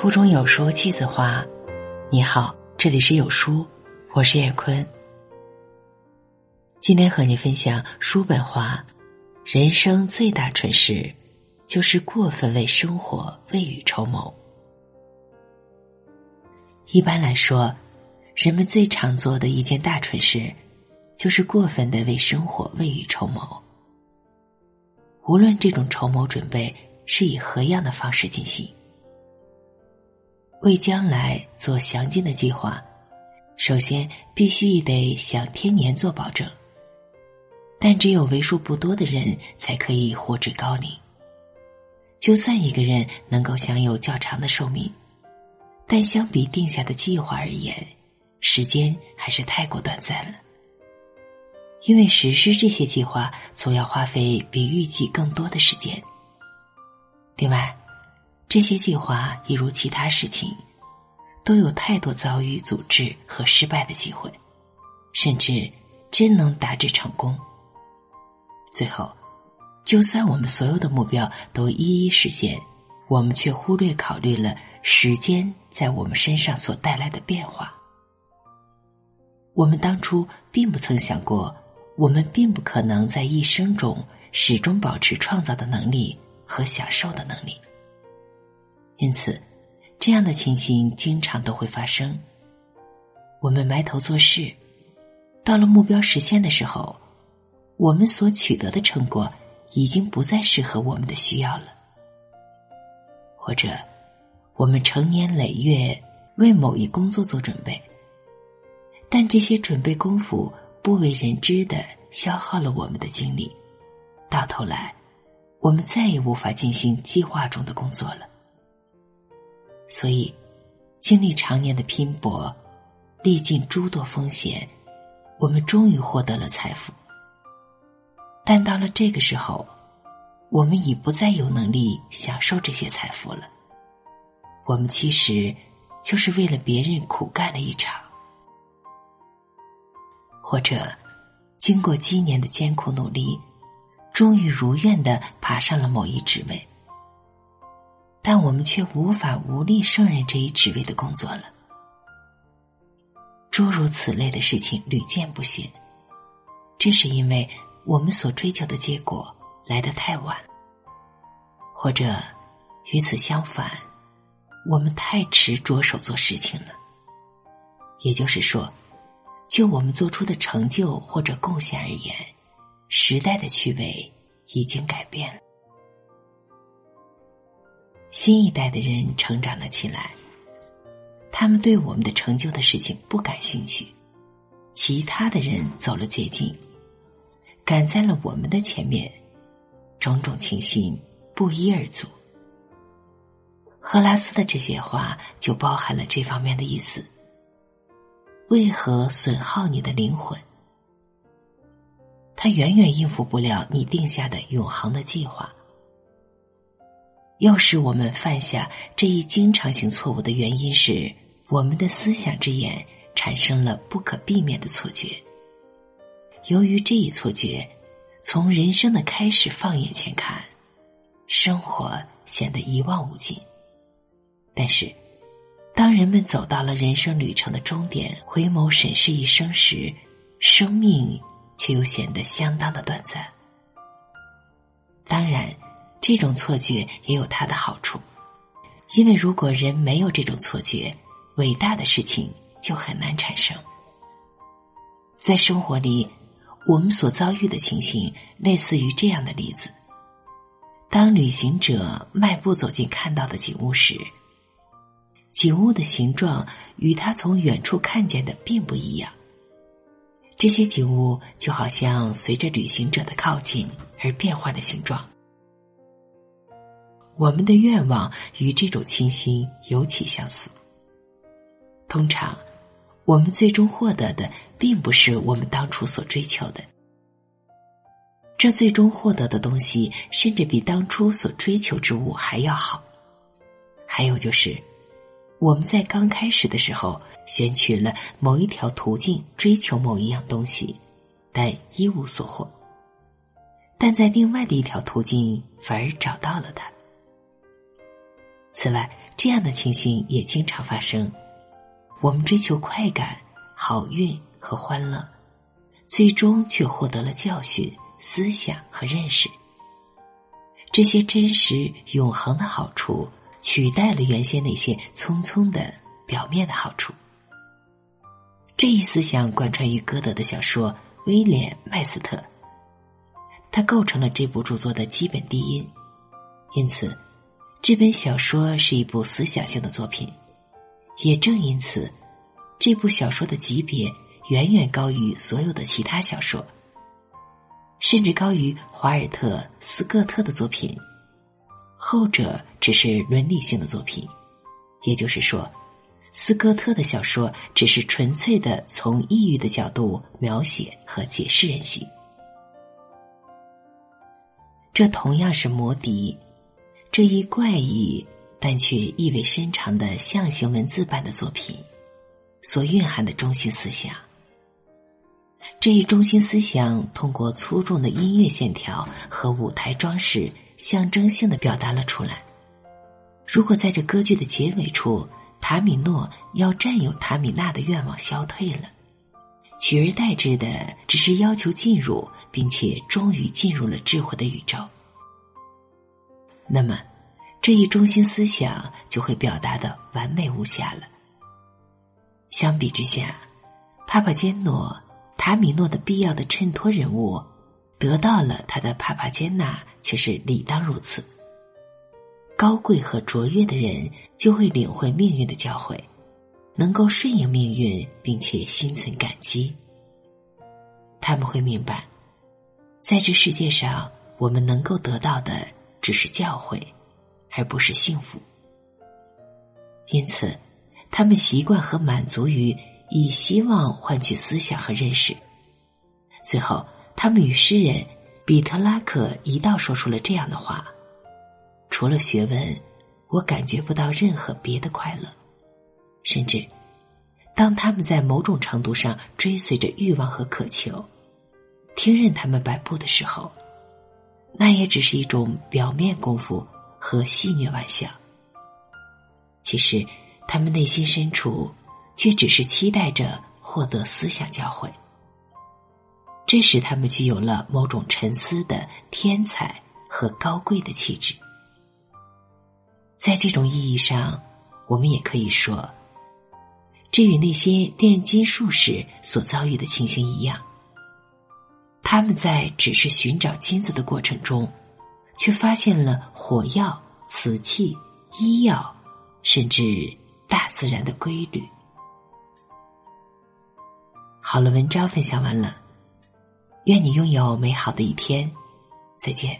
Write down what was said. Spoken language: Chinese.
书中有书气自华。你好，这里是有书，我是叶坤。今天和你分享叔本华：人生最大蠢事，就是过分为生活未雨绸缪。一般来说，人们最常做的一件大蠢事，就是过分的为生活未雨绸缪。无论这种筹谋准备是以何样的方式进行。为将来做详尽的计划，首先必须得向天年做保证。但只有为数不多的人才可以活至高龄。就算一个人能够享有较长的寿命，但相比定下的计划而言，时间还是太过短暂了。因为实施这些计划总要花费比预计更多的时间。另外。这些计划一如其他事情，都有太多遭遇阻滞和失败的机会，甚至真能达至成功。最后，就算我们所有的目标都一一实现，我们却忽略考虑了时间在我们身上所带来的变化。我们当初并不曾想过，我们并不可能在一生中始终保持创造的能力和享受的能力。因此，这样的情形经常都会发生。我们埋头做事，到了目标实现的时候，我们所取得的成果已经不再适合我们的需要了；或者，我们成年累月为某一工作做准备，但这些准备功夫不为人知的消耗了我们的精力，到头来，我们再也无法进行计划中的工作了。所以，经历常年的拼搏，历尽诸多风险，我们终于获得了财富。但到了这个时候，我们已不再有能力享受这些财富了。我们其实就是为了别人苦干了一场，或者经过几年的艰苦努力，终于如愿的爬上了某一职位。但我们却无法无力胜任这一职位的工作了。诸如此类的事情屡见不鲜，这是因为我们所追求的结果来得太晚，或者与此相反，我们太迟着手做事情了。也就是说，就我们做出的成就或者贡献而言，时代的趣味已经改变了。新一代的人成长了起来，他们对我们的成就的事情不感兴趣，其他的人走了捷径，赶在了我们的前面，种种情形不一而足。赫拉斯的这些话就包含了这方面的意思。为何损耗你的灵魂？他远远应付不了你定下的永恒的计划。又使我们犯下这一经常性错误的原因是，我们的思想之眼产生了不可避免的错觉。由于这一错觉，从人生的开始放眼前看，生活显得一望无际。但是，当人们走到了人生旅程的终点，回眸审视一生时，生命却又显得相当的短暂。当然。这种错觉也有它的好处，因为如果人没有这种错觉，伟大的事情就很难产生。在生活里，我们所遭遇的情形类似于这样的例子：当旅行者迈步走进看到的景物时，景物的形状与他从远处看见的并不一样。这些景物就好像随着旅行者的靠近而变化了形状。我们的愿望与这种清新尤其相似。通常，我们最终获得的并不是我们当初所追求的，这最终获得的东西甚至比当初所追求之物还要好。还有就是，我们在刚开始的时候选取了某一条途径追求某一样东西，但一无所获；但在另外的一条途径反而找到了它。此外，这样的情形也经常发生。我们追求快感、好运和欢乐，最终却获得了教训、思想和认识。这些真实永恒的好处，取代了原先那些匆匆的表面的好处。这一思想贯穿于歌德的小说《威廉·麦斯特》，它构成了这部著作的基本低音。因此，这本小说是一部思想性的作品。也正因此，这部小说的级别远远高于所有的其他小说，甚至高于华尔特·斯科特的作品。后者只是伦理性的作品，也就是说，斯科特的小说只是纯粹的从抑郁的角度描写和解释人性。这同样是魔笛这一怪异。但却意味深长的象形文字般的作品，所蕴含的中心思想。这一中心思想通过粗重的音乐线条和舞台装饰，象征性的表达了出来。如果在这歌剧的结尾处，塔米诺要占有塔米娜的愿望消退了，取而代之的只是要求进入，并且终于进入了智慧的宇宙，那么。这一中心思想就会表达的完美无瑕了。相比之下，帕帕坚诺塔米诺的必要的衬托人物，得到了他的帕帕坚娜却是理当如此。高贵和卓越的人就会领会命运的教诲，能够顺应命运，并且心存感激。他们会明白，在这世界上，我们能够得到的只是教诲。而不是幸福，因此，他们习惯和满足于以希望换取思想和认识。最后，他们与诗人比特拉克一道说出了这样的话：“除了学问，我感觉不到任何别的快乐。甚至，当他们在某种程度上追随着欲望和渴求，听任他们摆布的时候，那也只是一种表面功夫。”和戏谑玩笑，其实他们内心深处却只是期待着获得思想教诲，这使他们具有了某种沉思的天才和高贵的气质。在这种意义上，我们也可以说，这与那些炼金术士所遭遇的情形一样，他们在只是寻找金子的过程中。却发现了火药、瓷器、医药，甚至大自然的规律。好了，文章分享完了，愿你拥有美好的一天，再见。